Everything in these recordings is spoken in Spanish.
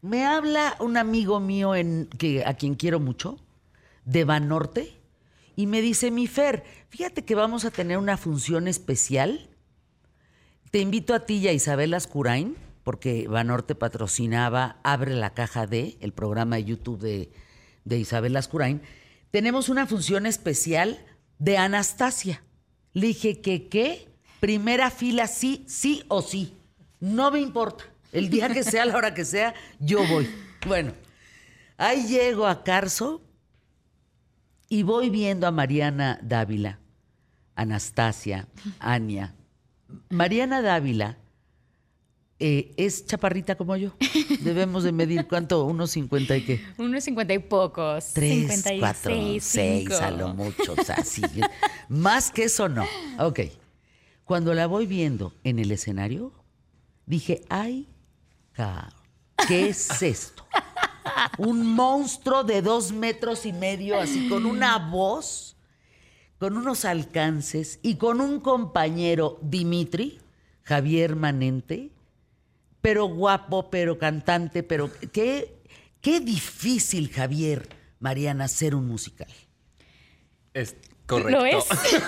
Me habla un amigo mío que, a quien quiero mucho, de Banorte, y me dice, mi Fer, fíjate que vamos a tener una función especial. Te invito a ti y a Isabel Ascurain, porque Banorte patrocinaba Abre la Caja de, el programa de YouTube de, de Isabel Ascurain. Tenemos una función especial de Anastasia. Le dije que qué, primera fila sí, sí o sí. No me importa. El día que sea, la hora que sea, yo voy. Bueno, ahí llego a Carso y voy viendo a Mariana Dávila, Anastasia, Ania. Mariana Dávila eh, es chaparrita como yo. Debemos de medir cuánto, unos 50 y qué. Unos 50 y pocos. Tres, 56, cuatro, seis, a lo mucho. O sea, sí. Más que eso, no. Ok. Cuando la voy viendo en el escenario, dije, ay, cabrón, ¿qué es esto? Un monstruo de dos metros y medio, así con una voz, con unos alcances y con un compañero, Dimitri, Javier Manente, pero guapo, pero cantante, pero qué, qué difícil, Javier, Mariana, hacer un musical. Es correcto. ¿Lo es?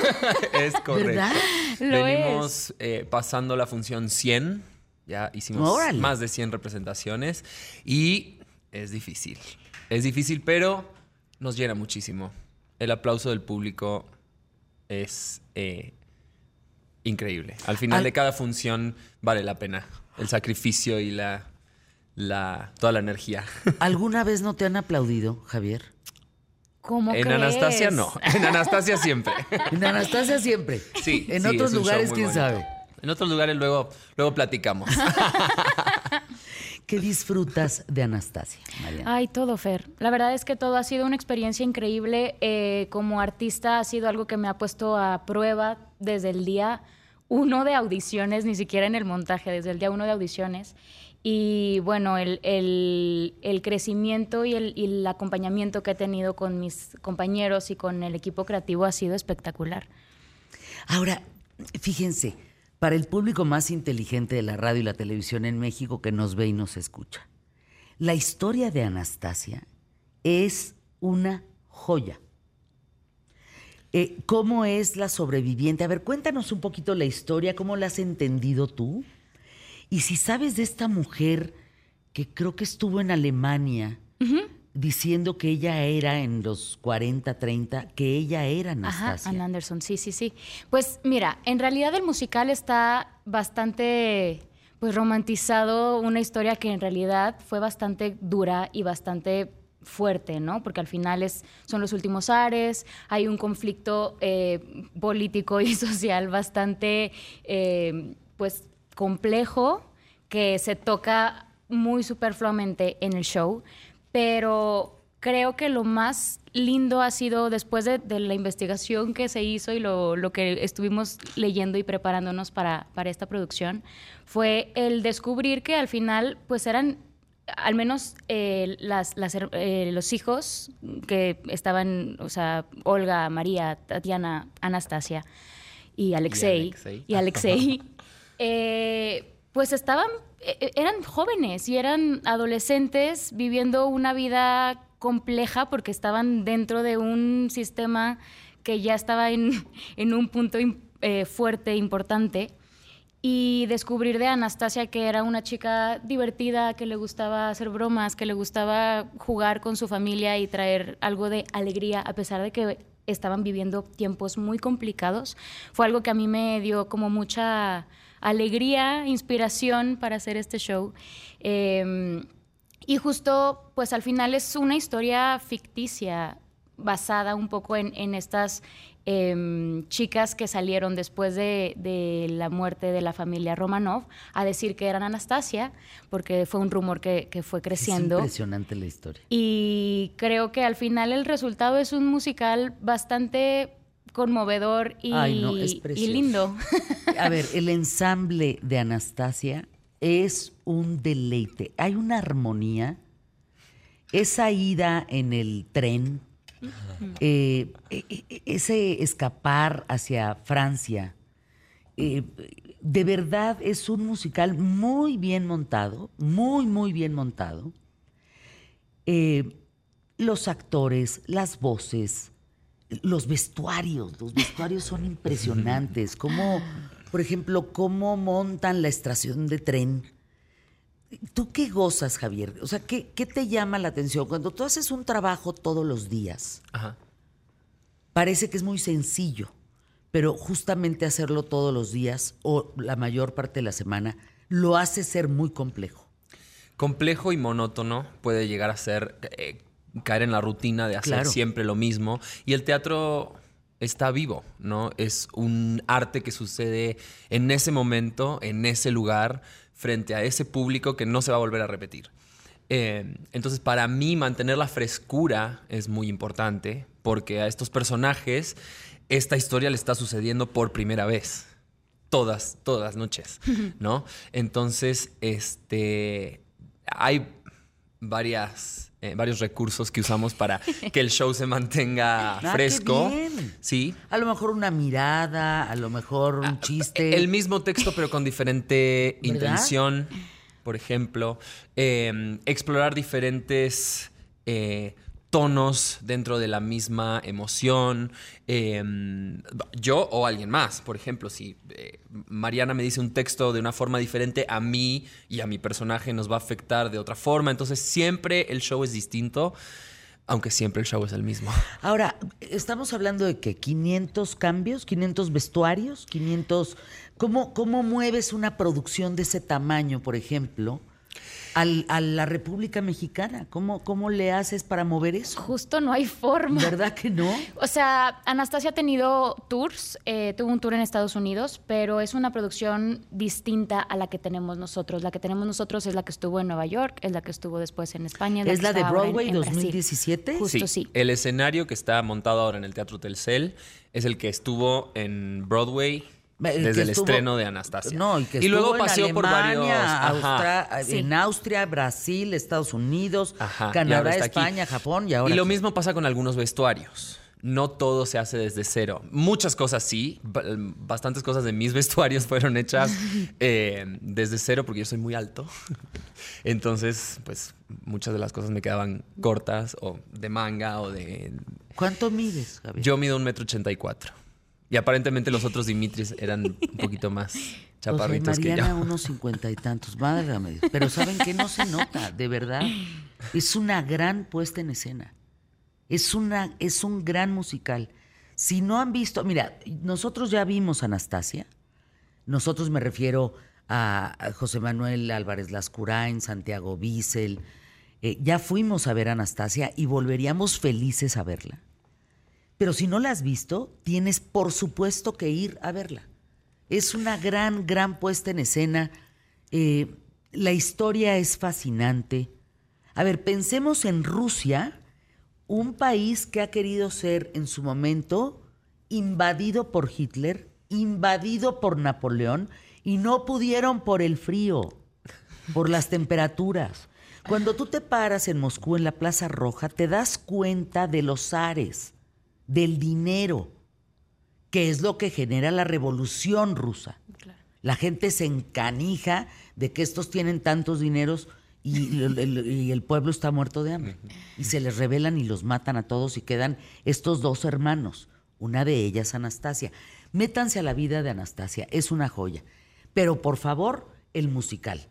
es correcto. ¿Verdad? Lo Venimos eh, pasando la función 100. Ya hicimos Órale. más de 100 representaciones. Y es difícil. Es difícil, pero nos llena muchísimo. El aplauso del público es eh, increíble. Al final Al- de cada función vale la pena. El sacrificio y la, la toda la energía. ¿Alguna vez no te han aplaudido, Javier? ¿Cómo En crees? Anastasia no. En Anastasia siempre. En Anastasia siempre. Sí. En sí, otros lugares, quién bonito. sabe. En otros lugares luego, luego platicamos. ¿Qué disfrutas de Anastasia, Mariana? Ay, todo, Fer. La verdad es que todo ha sido una experiencia increíble. Eh, como artista ha sido algo que me ha puesto a prueba desde el día uno de audiciones, ni siquiera en el montaje, desde el día uno de audiciones. Y bueno, el, el- el crecimiento y el, y el acompañamiento que he tenido con mis compañeros y con el equipo creativo ha sido espectacular. Ahora, fíjense, para el público más inteligente de la radio y la televisión en México que nos ve y nos escucha, la historia de Anastasia es una joya. Eh, ¿Cómo es la sobreviviente? A ver, cuéntanos un poquito la historia, cómo la has entendido tú. Y si sabes de esta mujer que creo que estuvo en Alemania diciendo que ella era en los 40, 30, que ella era Ajá, Anastasia. Ann Anderson, sí, sí, sí. Pues mira, en realidad el musical está bastante pues romantizado, una historia que en realidad fue bastante dura y bastante fuerte, ¿no? Porque al final es, son los últimos ares, hay un conflicto eh, político y social bastante, eh, pues, complejo que se toca muy superfluamente en el show, pero creo que lo más lindo ha sido después de, de la investigación que se hizo y lo, lo que estuvimos leyendo y preparándonos para, para esta producción, fue el descubrir que al final pues eran al menos eh, las, eh, los hijos que estaban, o sea, Olga, María, Tatiana, Anastasia y Alexei, Alexei. y Alexei, eh, pues estaban, eran jóvenes y eran adolescentes viviendo una vida compleja porque estaban dentro de un sistema que ya estaba en, en un punto eh, fuerte, importante. Y descubrir de Anastasia que era una chica divertida, que le gustaba hacer bromas, que le gustaba jugar con su familia y traer algo de alegría, a pesar de que estaban viviendo tiempos muy complicados, fue algo que a mí me dio como mucha alegría, inspiración para hacer este show. Eh, y justo, pues al final es una historia ficticia, basada un poco en, en estas em, chicas que salieron después de, de la muerte de la familia Romanov a decir que eran Anastasia, porque fue un rumor que, que fue Es creciendo. impresionante la historia. Y creo que al final el resultado es un musical bastante conmovedor y, Ay, no, es y precioso. lindo. A ver, el ensamble de Anastasia es un deleite. Hay una armonía. Esa ida en el tren, eh, e- e- ese escapar hacia Francia, eh, de verdad es un musical muy bien montado, muy, muy bien montado. Eh, los actores, las voces, los vestuarios, los vestuarios son impresionantes. Como, por ejemplo, cómo montan la estación de tren. ¿Tú qué gozas, Javier? O sea, ¿qué, qué te llama la atención? Cuando tú haces un trabajo todos los días, Ajá. parece que es muy sencillo, pero justamente hacerlo todos los días o la mayor parte de la semana lo hace ser muy complejo. complejo y monótono puede llegar a ser eh, caer en la rutina de hacer Claro. siempre lo mismo y el teatro está vivo, ¿no? Es un arte que sucede en ese momento, en ese lugar, frente a ese público que no se va a volver a repetir. Eh, entonces, para mí, mantener la frescura es muy importante porque a estos personajes esta historia le está sucediendo por primera vez. Todas, todas las noches, ¿no? Entonces, este. Hay varias, eh, varios recursos que usamos para que el show se mantenga Ah, qué fresco. bien. Sí. A lo mejor una mirada, a lo mejor un chiste. El mismo texto, pero con diferente intención. Por ejemplo, eh, explorar diferentes eh, tonos dentro de la misma emoción. Eh, yo o alguien más, por ejemplo, si eh, Mariana me dice un texto de una forma diferente, a mí y a mi personaje nos va a afectar de otra forma. Entonces, siempre el show es distinto, aunque siempre el show es el mismo. Ahora, estamos hablando de que 500 cambios, 500 vestuarios, 500... ¿Cómo, ¿Cómo mueves una producción de ese tamaño, por ejemplo, al- a la República Mexicana? ¿Cómo, ¿Cómo le haces para mover eso? Justo no hay forma. ¿Verdad que no? O sea, Anastasia ha tenido tours, eh, tuvo un tour en Estados Unidos, pero es una producción distinta a la que tenemos nosotros. La que tenemos nosotros es la que estuvo en Nueva York, es la que estuvo después en España. ¿Es la de en- Broadway en Brasil. 2017? Justo sí. El escenario que está montado ahora en el Teatro Telcel es el que estuvo en Broadway desde el estuvo- estreno de Anastasia. No, y que luego estuvo en paseó por varios. Alemania, Ajá. Austra- Sí. en Austria, Brasil, Estados Unidos, Ajá, y Canadá, aquí. España, Japón y ahora Y lo aquí. mismo pasa con algunos vestuarios. No todo se hace desde cero. Muchas cosas sí. ba- Bastantes cosas de mis vestuarios fueron hechas eh, desde cero porque yo soy muy alto. Entonces, pues muchas de las cosas me quedaban cortas o de manga o de... ¿Cuánto mides, Javier? Yo mido un metro ochenta y cuatro. Y aparentemente los otros Dimitris eran un poquito más chaparritos José que yo. unos cincuenta y tantos. Válgame. Pero ¿saben qué? No se nota, de verdad. Es una gran puesta en escena. Es, una, es un gran musical. Si no han visto, mira, nosotros ya vimos Anastasia. Nosotros me refiero a, a José Manuel Álvarez Lascurain, Santiago Bissell. Eh, ya fuimos a ver Anastasia y volveríamos felices a verla. Pero si no la has visto, tienes por supuesto que ir a verla. Es una gran, gran puesta en escena. Eh, la historia es fascinante. A ver, pensemos en Rusia, un país que ha querido ser en su momento invadido por Hitler, invadido por Napoleón, y no pudieron por el frío, por las temperaturas. Cuando tú te paras en Moscú, en la Plaza Roja, te das cuenta de los zares, del dinero, que es lo que genera la revolución rusa. La gente se encanija de que estos tienen tantos dineros y el, el- y el pueblo está muerto de hambre. Y se les rebelan y los matan a todos y quedan estos dos hermanos. Una de ellas, Anastasia. Métanse a la vida de Anastasia, es una joya. Pero por favor, el musical.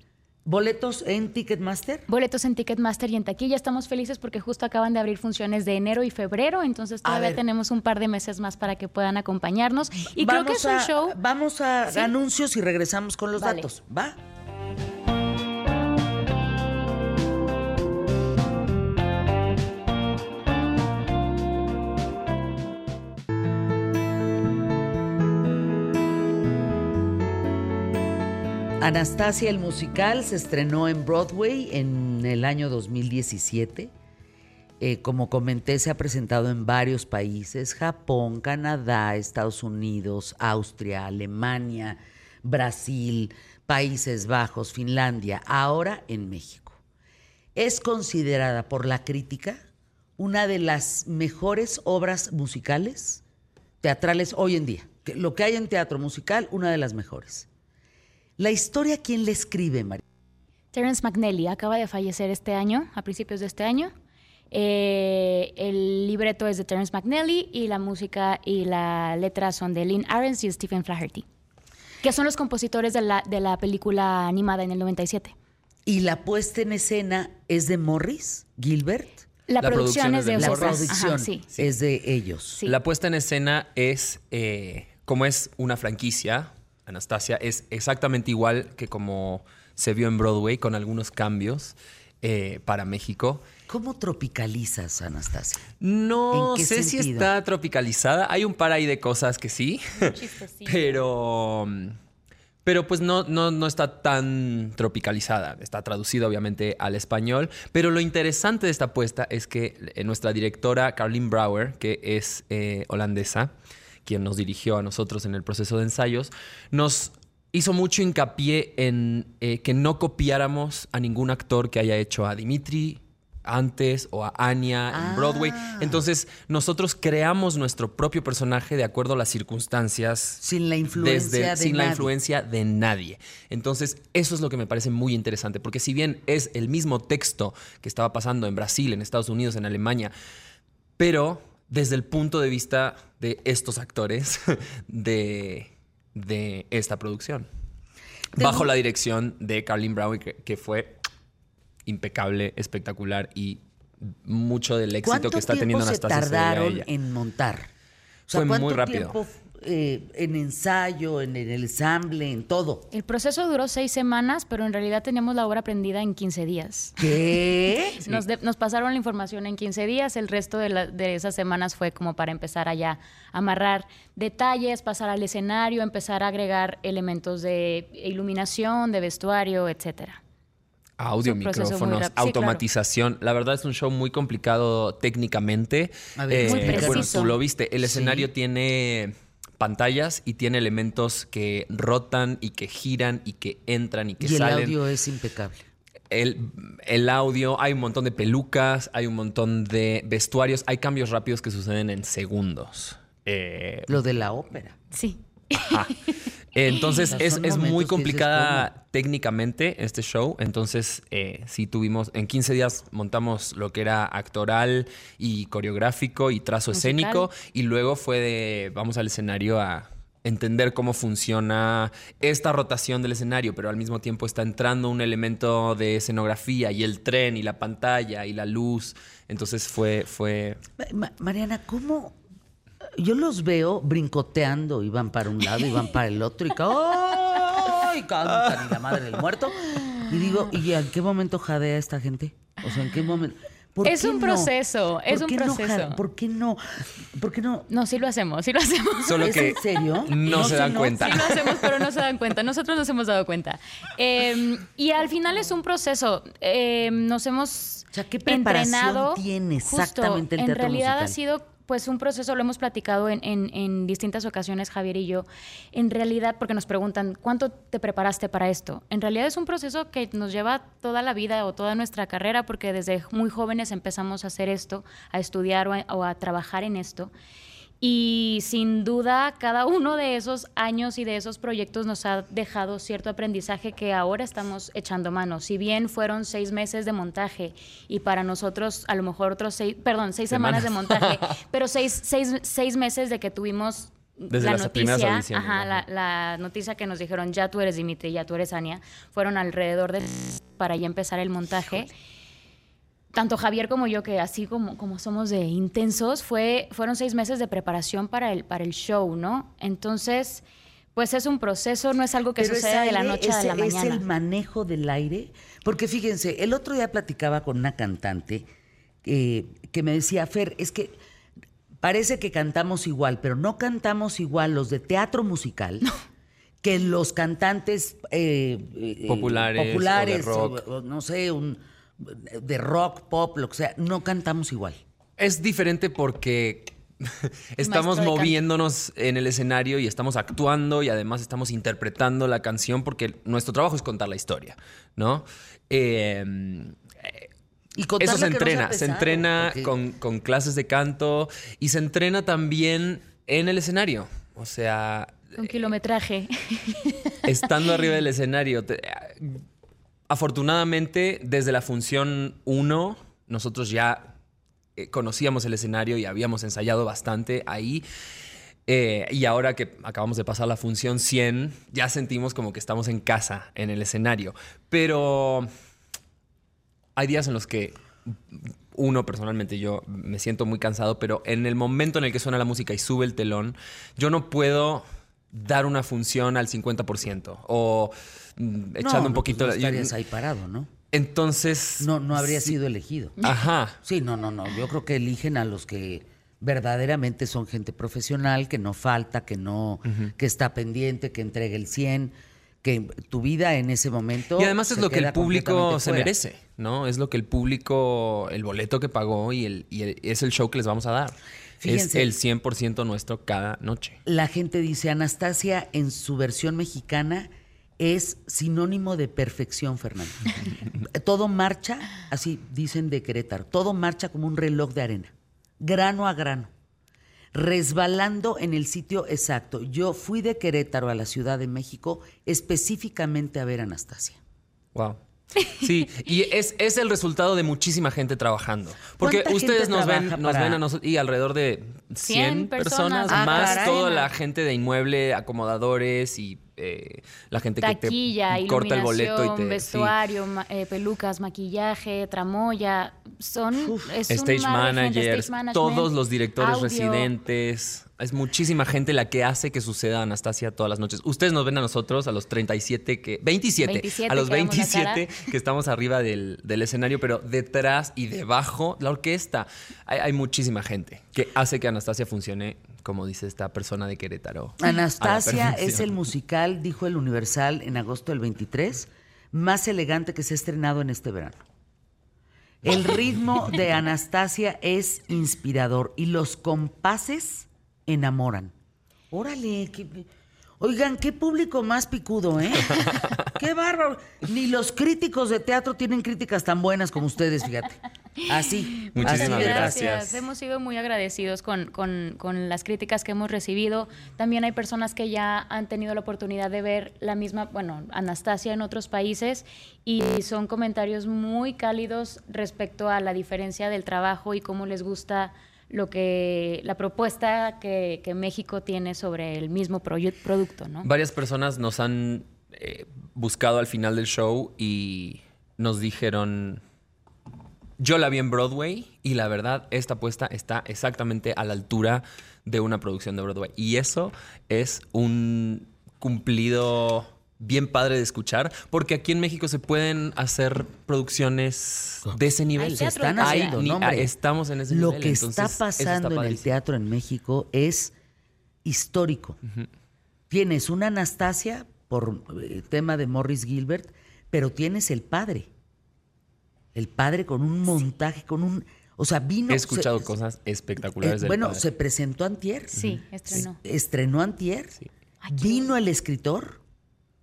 ¿Boletos en Ticketmaster? Boletos en Ticketmaster y en taquilla. Estamos felices porque justo acaban de abrir funciones de enero y febrero, entonces todavía tenemos un par de meses más para que puedan acompañarnos. Y creo que es un show. Vamos a Sí. anuncios y regresamos con los Vale. datos. ¿Va? Anastasia el musical se estrenó en Broadway en el año 2017. Eh, como comenté, se ha presentado en varios países, Japón, Canadá, Estados Unidos, Austria, Alemania, Brasil, Países Bajos, Finlandia, ahora en México. Es considerada por la crítica una de las mejores obras musicales teatrales hoy en día. lo que hay en teatro musical, una de las mejores. La historia, ¿quién le escribe, María? Terence McNally acaba de fallecer este año, a principios de este año. Eh, el libreto es de Terence McNally y la música y la letra son de Lynn Ahrens y Stephen Flaherty, que son los compositores de la, de la película animada en el 97. Y la puesta en escena es de Morris Gilbert. La, La producción, producción es de La. Ajá, producción sí. es de ellos. Sí. La puesta en escena es, eh, como es una franquicia, Anastasia, es exactamente igual que como se vio en Broadway, con algunos cambios eh, para México. ¿Cómo tropicalizas, Anastasia? No ¿En qué sé si está tropicalizada. Hay un par ahí de cosas que sí, pero, pero pues no, no, no está tan tropicalizada. Está traducido obviamente al español. Pero lo interesante de esta apuesta es que eh, nuestra directora, Carlin Brouwer, que es eh, holandesa, quien nos dirigió a nosotros en el proceso de ensayos, nos hizo mucho hincapié en eh, que no copiáramos a ningún actor que haya hecho a Dimitri antes o a Anya Ah. en Broadway. Entonces, nosotros creamos nuestro propio personaje de acuerdo a las circunstancias. Sin la influencia de sin la influencia de nadie. Entonces, eso es lo que me parece muy interesante, porque si bien es el mismo texto que estaba pasando en Brasil, en Estados Unidos, en Alemania, pero desde el punto de vista de estos actores de, de esta producción. Bajo la dirección de Carlin Brown, que, que fue impecable, espectacular y mucho del éxito ¿Cuánto que está teniendo Anastasia a tardaron en montar? O Fue muy ¿cuánto rápido. tiempo, eh, en ensayo, en el ensamble, en todo? El proceso duró seis semanas, pero en realidad teníamos la obra aprendida en 15 días. ¿Qué? Nos, de- nos pasaron la información en 15 días, el resto de, la- de esas semanas fue como para empezar allá a amarrar detalles, pasar al escenario, empezar a agregar elementos de iluminación, de vestuario, etcétera. Audio, micrófonos, claro. automatización. La verdad es un show muy complicado técnicamente. A ver, Muy bueno, preciso. tú lo viste. El Sí. escenario tiene pantallas y tiene elementos que rotan y que giran y que entran y que Y el salen. audio es impecable. El, el audio, hay un montón de pelucas, hay un montón de vestuarios, hay cambios rápidos que suceden en segundos. Eh, Lo de la ópera. Sí. Ajá. Entonces es, es muy complicada técnicamente este show. Entonces eh, sí tuvimos, en 15 días montamos lo que era actoral y coreográfico y trazo Musical. escénico. Y luego fue de, vamos al escenario a entender cómo funciona esta rotación del escenario, pero al mismo tiempo está entrando un elemento de escenografía y el tren y la pantalla y la luz. Entonces fue, fue Ma- Mariana, ¿cómo? Yo los veo brincoteando y van para un lado y van para el otro y, ca- ¡ay! cantan y la madre del muerto. Y digo, ¿y en qué momento jadea esta gente? O sea, ¿en qué momento? ¿Por Es un no? proceso, ¿Por es un qué no proceso. jade- ¿Por qué no? ¿Por qué no? No, sí lo hacemos, sí lo hacemos. solo ¿Es que en serio? no, se sé, dan cuenta. Sí lo hacemos, pero no se dan cuenta. Nosotros nos hemos dado cuenta. Eh, y al final es un proceso. Eh, nos hemos O sea, ¿qué preparación entrenado. tiene Justo, exactamente el En teatro realidad ha musical? sido pues un proceso, lo hemos platicado en, en- distintas ocasiones, Javier y yo. En realidad, porque nos preguntan, ¿cuánto te preparaste para esto? En realidad es un proceso que nos lleva toda la vida o toda nuestra carrera, porque desde muy jóvenes empezamos a hacer esto, a estudiar o a trabajar en esto. Y sin duda, cada uno de esos años y de esos proyectos nos ha dejado cierto aprendizaje que ahora estamos echando mano. Si bien fueron seis meses de montaje y para nosotros a lo mejor otros seis, perdón, seis semanas, de montaje, pero seis, seis, seis meses de que tuvimos Desde la las noticia, ajá. la, la noticia que nos dijeron, ya tú eres Dimitri, ya tú eres Ania, fueron alrededor de para ya empezar el montaje tanto Javier como yo, que así como, como somos de intensos, fue, fueron seis meses de preparación para el, para el show, ¿no? Entonces, pues es un proceso, no es algo que Pero es sucede de la noche es, a la es mañana. el manejo del aire. Porque fíjense, el otro día platicaba con una cantante eh, que me decía, Fer, es que parece que cantamos igual, pero no cantamos igual los de teatro musical. Que los cantantes eh, eh, Populares o de populares, rock. o- o no sé, un, de rock, pop, lo que sea, no cantamos igual. Es diferente porque estamos moviéndonos en el escenario y estamos actuando y además estamos interpretando la canción porque nuestro trabajo es contar la historia, ¿no? Eh, Y eso se no entrena, se entrena porque- con, con clases de canto y se entrena también en el escenario. O sea, Con kilometraje. estando arriba del escenario. te- afortunadamente, desde la función 1, nosotros ya eh, conocíamos el escenario y habíamos ensayado bastante ahí. Eh, y ahora que acabamos de pasar la función 100, ya sentimos como que estamos en casa, en el escenario. Pero hay días en los que uno personalmente yo me siento muy cansado, pero en el momento en el que suena la música y sube el telón, yo no puedo dar una función al 50% o echando No, un no, poquito... pues no estarías ahí parado, ¿no? Entonces... No, no habría sí. sido elegido. Ajá. Sí, no, no, no. Yo creo que eligen a los que verdaderamente son gente profesional, que no falta, que no, que está pendiente, que entrega el 100, que tu vida en ese momento. Y además es lo que el público se fuera. merece, ¿no? Es lo que el público, el boleto que pagó y, el, y el- es el show que les vamos a dar. Fíjense. Es el 100% nuestro cada noche. La gente dice, Anastasia en su versión mexicana es sinónimo de perfección, Fernando. todo marcha, así dicen de Querétaro, todo marcha como un reloj de arena, grano a grano, resbalando en el sitio exacto. Yo fui de Querétaro a la Ciudad de México específicamente a ver a Anastasia. Wow. Sí, y es, es el resultado de muchísima gente trabajando. Porque ¿Cuánta ustedes nos ven, nos ven a nosotros y alrededor de 100, 100 personas, personas. Ah, más caray. toda la gente de inmueble, acomodadores y eh, la gente Taquilla, que te corta el boleto y te... sí. vestuario, ma- eh, pelucas, maquillaje, tramoya. Son es Stage managers, stage todos los directores audio. residentes. Es muchísima gente la que hace que suceda Anastasia todas las noches. Ustedes nos ven a nosotros, a los 37 que... 27, 27 a los que damos la cara. 27 que estamos arriba del, del escenario, pero detrás y debajo, la orquesta. Hay, hay muchísima gente que hace que Anastasia funcione, como dice esta persona de Querétaro. Anastasia es el musical, dijo el Universal en agosto del 23, más elegante que se ha estrenado en este verano. El ritmo de Anastasia es inspirador y los compases enamoran. Órale, oigan, qué público más picudo, ¿eh? Qué bárbaro. Ni los críticos de teatro tienen críticas tan buenas como ustedes, fíjate. Así, Muchísimas así gracias. fácil. Hemos sido muy agradecidos con, con- con las críticas que hemos recibido. También hay personas que ya han tenido la oportunidad de ver la misma, bueno, Anastasia en otros países y son comentarios muy cálidos respecto a la diferencia del trabajo y cómo les gusta lo que la propuesta que, que México tiene sobre el mismo proye- producto, ¿no? Varias personas nos han eh, buscado al final del show y nos dijeron, yo la vi en Broadway y la verdad, esta apuesta está exactamente a la altura de una producción de Broadway. Y eso es un cumplido bien padre de escuchar, porque aquí en México se pueden hacer producciones de ese nivel. Hay Se están Hay- haciendo, ni- no, hombre. estamos en ese Lo nivel. que entonces, está pasando en el teatro en México es histórico. Tienes una Anastasia por eh, tema de Morris Gilbert, pero tienes el padre. El padre con un montaje, con un... O sea, vino... He escuchado se- cosas eh, espectaculares del bueno, padre. se presentó antier. Sí, estrenó. Estrenó antier. Vino el escritor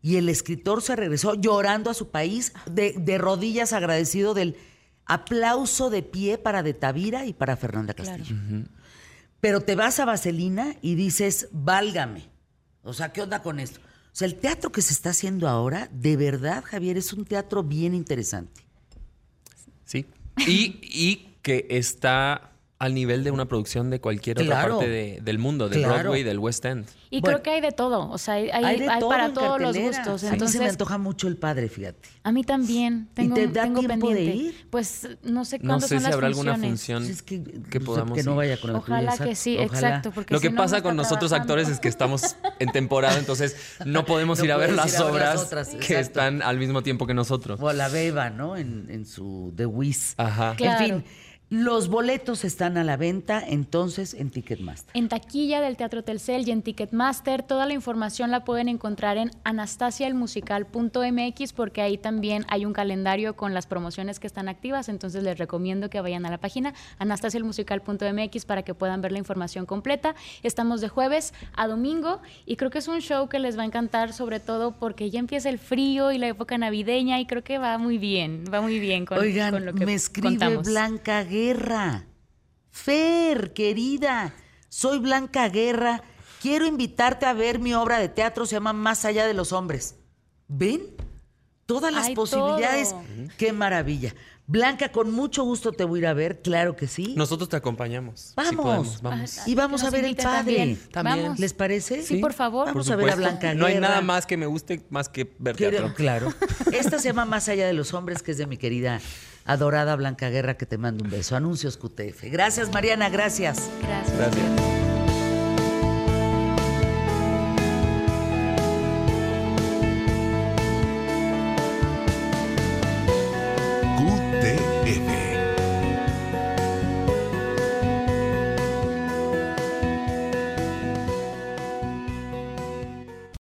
y el escritor se regresó llorando a su país, de, de rodillas agradecido del aplauso de pie para De Tavira y para Fernanda Claro. Castillo. Pero te vas a Vaselina y dices, válgame. O sea, ¿qué onda con esto? O sea, el teatro que se está haciendo ahora, de verdad, Javier, es un teatro bien interesante. Sí. Y, y que está al nivel de una producción de cualquier otra parte de- del mundo, de Claro. Broadway, del West End. Y Bueno. creo que hay de todo, o sea, hay, hay- Hay de hay todo para todos los gustos. A mí se me Entonces, antoja mucho el padre, fíjate. A mí también. Tengo, te da tengo tiempo de ir? Pues no sé No cuándo sé son si las habrá alguna función Pues es que, que pues, podamos que no ir. vaya con la tuya, Ojalá que sí, Ojalá. exacto. Porque Lo si que no, pasa con nosotros trabajando. actores es que estamos en temporada, entonces no podemos No ir a ver las obras otras, que exacto. están al mismo tiempo que nosotros. O la beba, ¿no? En, en su The Wiz. Ajá. Claro. En fin, los boletos están a la venta entonces en Ticketmaster. En taquilla del Teatro Telcel y en Ticketmaster, toda la información la pueden encontrar en anastasiaelmusical.mx porque ahí también hay un calendario con las promociones que están activas, entonces les recomiendo que vayan a la página anastasiaelmusical.mx para que puedan ver la información completa. Estamos de jueves a domingo y creo que es un show que les va a encantar sobre todo porque ya empieza el frío y la época navideña y creo que va muy bien, va muy bien con, Oigan, con lo que me escribe contamos. Blanca Guerra. Fer, querida, soy Blanca Guerra quiero invitarte a ver mi obra de teatro, se llama Más allá de los hombres. ¿Ven? Todas las Hay posibilidades. todo. Qué maravilla. Blanca, con mucho gusto te voy a ir a ver, claro que sí. Nosotros te acompañamos. Vamos. podemos, vamos. Y vamos a ver el padre. también. También. Vamos. ¿Les parece? Sí, por favor. Vamos Por a ver a supuesto. Blanca No hay Guerra. nada más que me guste más que ver Quiero- teatro. Claro. Esta se llama Más allá de los hombres, que es de mi querida adorada Blanca Guerra, que te mando un beso. Anuncios QTF. Gracias, Mariana, gracias. Gracias. Gracias.